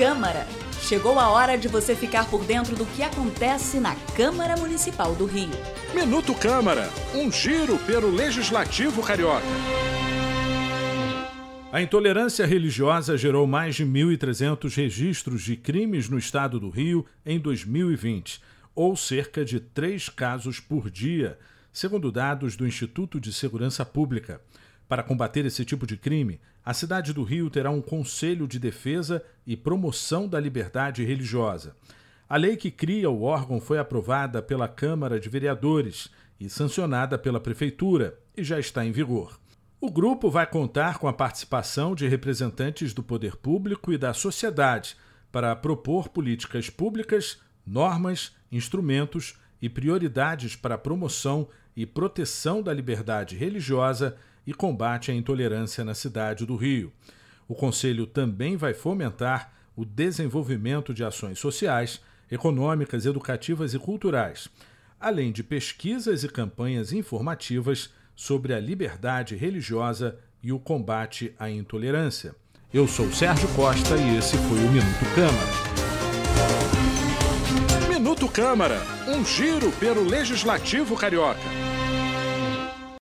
Câmara. Chegou a hora de você ficar por dentro do que acontece na Câmara Municipal do Rio. Minuto Câmara, um giro pelo Legislativo Carioca. A intolerância religiosa gerou mais de 1.300 registros de crimes no estado do Rio em 2020, ou cerca de três casos por dia, segundo dados do Instituto de Segurança Pública. Para combater esse tipo de crime, a cidade do Rio terá um Conselho de Defesa e Promoção da Liberdade Religiosa. A lei que cria o órgão foi aprovada pela Câmara de Vereadores e sancionada pela Prefeitura e já está em vigor. O grupo vai contar com a participação de representantes do poder público e da sociedade para propor políticas públicas, normas, instrumentos e prioridades para a promoção e proteção da liberdade religiosa e combate à intolerância na cidade do Rio. O Conselho também vai fomentar o desenvolvimento de ações sociais, econômicas, educativas e culturais, além de pesquisas e campanhas informativas sobre a liberdade religiosa e o combate à intolerância. Eu sou Sérgio Costa e esse foi o Minuto Câmara. Minuto Câmara, um giro pelo Legislativo Carioca.